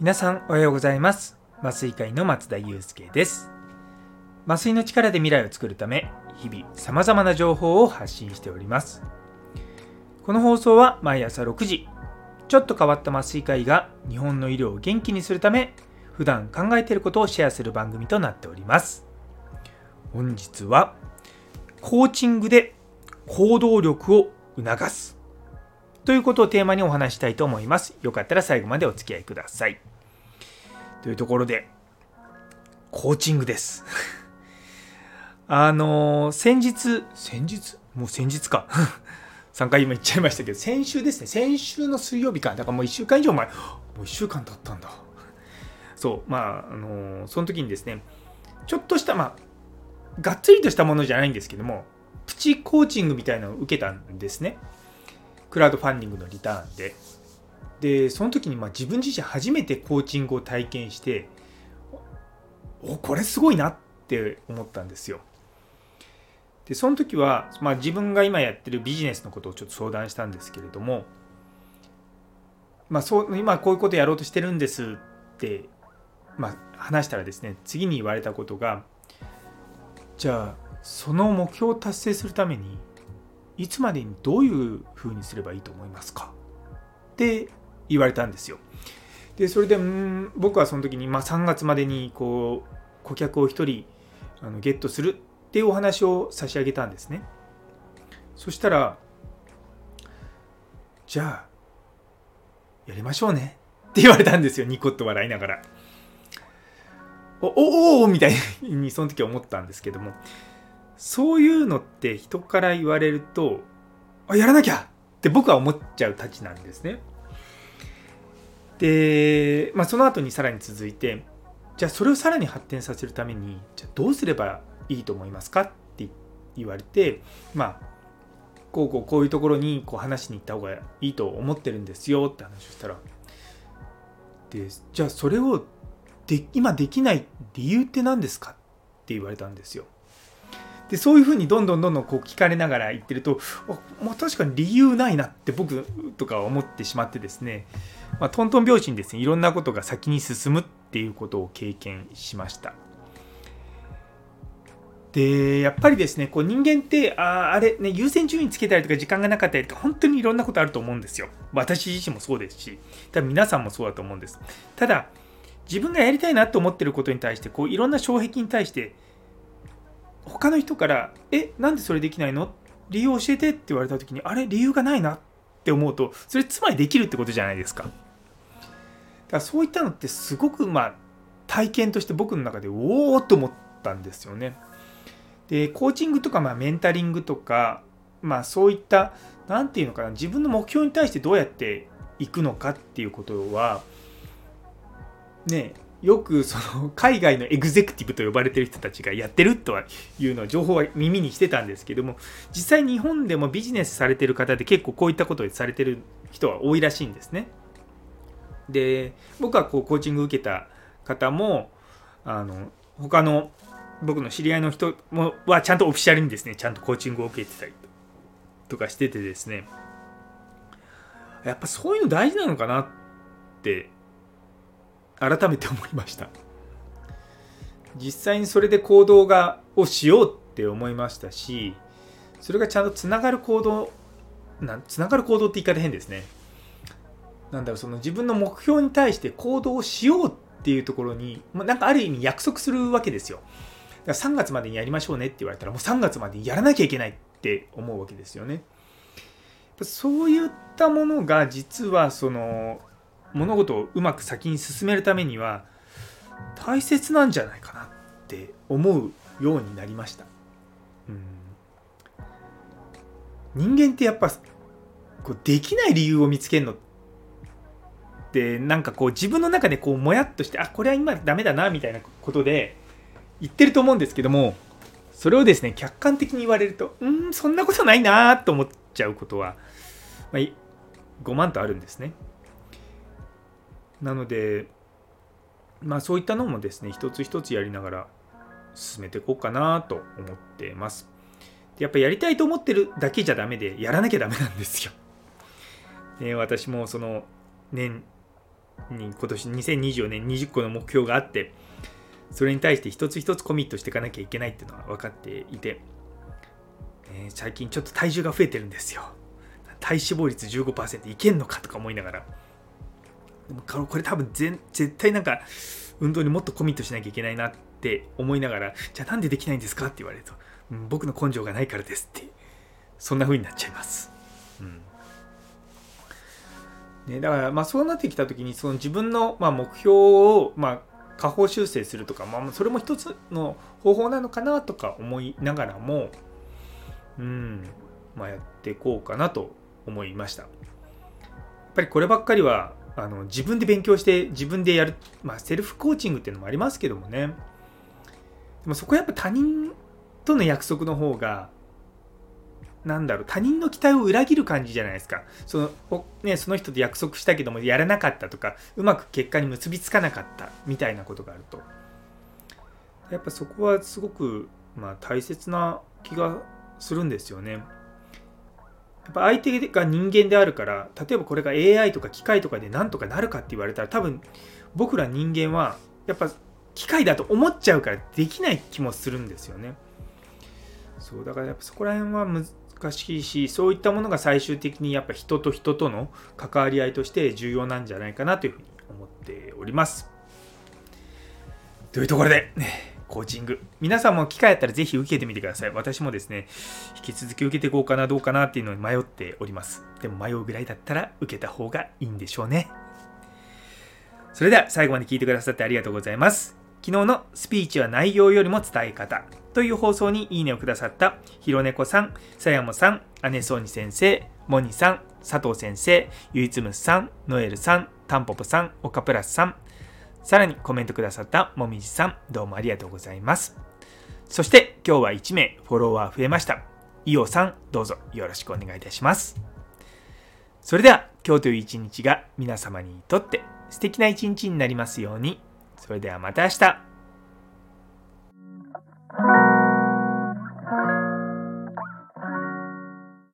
皆さんおはようございます。麻酔会の松田祐介です。麻酔の力で未来を作るため日々さまざまな情報を発信しております。この放送は毎朝6時ちょっと変わった麻酔科医が日本の医療を元気にするため普段考えていることをシェアする番組となっております。本日はコーチングで行動力を促す。ということをテーマにお話したいと思います。よかったら最後までお付き合いください。というところでコーチングです。あの先日先日？もう先日か。3回今言っちゃいましたけど、先週ですね、先週の水曜日か、だからもう1週間以上前、もう1週間経ったんだ。そう、まあ、あのー、その時にですね、ちょっとした、まあ、がっつりとしたものじゃないんですけども、プチコーチングみたいなのを受けたんですね。クラウドファンディングのリターンで。で、その時にまあ自分自身初めてコーチングを体験して、お、これすごいなって思ったんですよ。でその時は、まあ、自分が今やってるビジネスのことをちょっと相談したんですけれども、まあ、そう今こういうことやろうとしてるんですって、まあ、話したらですね次に言われたことがじゃあその目標を達成するためにいつまでにどういうふうにすればいいと思いますか？って言われたんですよ。でそれで僕はその時に、まあ、3月までにこう顧客を1人あのゲットするっていうお話を差し上げたんですね。そしたらじゃあやりましょうね。って言われたんですよニコッと笑いながら。おおおみたいにその時思ったんですけども。そういうのって人から言われるとあやらなきゃって僕は思っちゃうたちなんですね。で、まあ、その後にさらに続いてじゃあそれをさらに発展させるためにじゃどうすればいいと思いますか？って言われてまあこうこうこういうところにこう話しに行った方がいいと思ってるんですよ。って話をしたらでじゃあそれをで今できない理由って何ですか？って言われたんですよ。でそういうふうにどんどんどんどんこう聞かれながら言ってるとあ、まあ、確かに理由ないなって僕とか思ってしまってですね、まあ、トントン拍子にですねいろんなことが先に進むっていうことを経験しました。でやっぱりですねこう人間ってああれね優先順位つけたりとか時間がなかったりとか本当にいろんなことあると思うんですよ。私自身もそうですし多分皆さんもそうだと思うんです。ただ自分がやりたいなと思ってることに対してこういろんな障壁に対して他の人から「えなんでそれできないの?」理由教えてって言われた時にあれ理由がないなって思うとそれつまりできるってことじゃないですかだからそういったのってすごくまあ体験として僕の中でおおと思ったんですよねでコーチングとか、まあ、メンタリングとか、まあ、そういった何て言うのかな自分の目標に対してどうやっていくのかっていうことはねよくその海外のエグゼクティブと呼ばれてる人たちがやってるとはいうのは情報は耳にしてたんですけども実際日本でもビジネスされてる方で結構こういったことをされてる人は多いらしいんですね。で僕はこうコーチング受けた方もあの他の僕の知り合いの人もはちゃんとオフィシャルにですねちゃんとコーチングを受けてたりとかしててですねやっぱそういうの大事なのかなって改めて思いました。実際にそれで行動がをしようって思いましたしそれがちゃんとつながる行動なつながる行動って言い方変ですね。なんだろうその自分の目標に対して行動をしようっていうところになんかある意味約束するわけですよ。だから3月までにやりましょうねって言われたらもう3月までにやらなきゃいけないって思うわけですよね。そういったものが実はその物事をうまく先に進めるためには大切なんじゃないかなって思うようになりました。人間ってやっぱこうできない理由を見つけるのってなんかこう自分の中でこうもやっとしてあこれは今ダメだなみたいなことで言ってると思うんですけどもそれをですね客観的に言われるとうんそんなことないなと思っちゃうことは、まあ、5万とあるんですねなのでまあそういったのもですね一つ一つやりながら進めていこうかなと思ってますやっぱやりたいと思ってるだけじゃダメで、やらなきゃダメなんですよ。ね、私もその年に今年2024年20個の目標があって、それに対して一つ一つコミットしていかなきゃいけないっていうのは分かっていて、え、最近ちょっと体重が増えてるんですよ。体脂肪率15%いけんのかとか思いながら。でもこれ多分絶対なんか運動にもっとコミットしなきゃいけないなって思いながら、じゃあなんでできないんですかって言われると、うん、僕の根性がないからですって、そんな風になっちゃいます。うんね、だからまあそうなってきた時にその自分のまあ目標をまあ下方修正するとか、まあ、それも一つの方法なのかなとか思いながらも、うん、まあ、やっていこうかなと思いました。やっぱりこればっかりはあの自分で勉強して自分でやる、まあ、セルフコーチングっていうのもありますけどもね。でもそこはやっぱ他人との約束の方がなんだろう他人の期待を裏切る感じじゃないですか。その,、ね、その人と約束したけどもやらなかったとかうまく結果に結びつかなかったみたいなことがあると。やっぱそこはすごく、まあ、大切な気がするんですよね。やっぱ相手が人間であるから例えばこれが AI とか機械とかでなんとかなるかって言われたら多分僕ら人間はやっぱ機械だと思っちゃうからできない気もするんですよね。そうだからやっぱそこら辺は難しいしそういったものが最終的にやっぱ人と人との関わり合いとして重要なんじゃないかなというふうに思っております。というところで、ねコーチング。皆さんも機会あったらぜひ受けてみてください。私もですね、引き続き受けていこうかな、どうかなっていうのに迷っております。でも迷うぐらいだったら受けた方がいいんでしょうね。それでは最後まで聞いてくださってありがとうございます。昨日のスピーチは内容よりも伝え方という放送にいいねをくださったひろねこさん、さやもさん、姉そうに先生、もにさん、佐藤先生、ゆいつむさん、ノエルさん、たんぽぽさん、おかプラスさん、さらにコメントくださったもみじさん、どうもありがとうございます。そして今日は1名フォロワー増えました。伊オさん、どうぞよろしくお願いいたします。それでは今日という一日が皆様にとって素敵な一日になりますように。それではまた明日。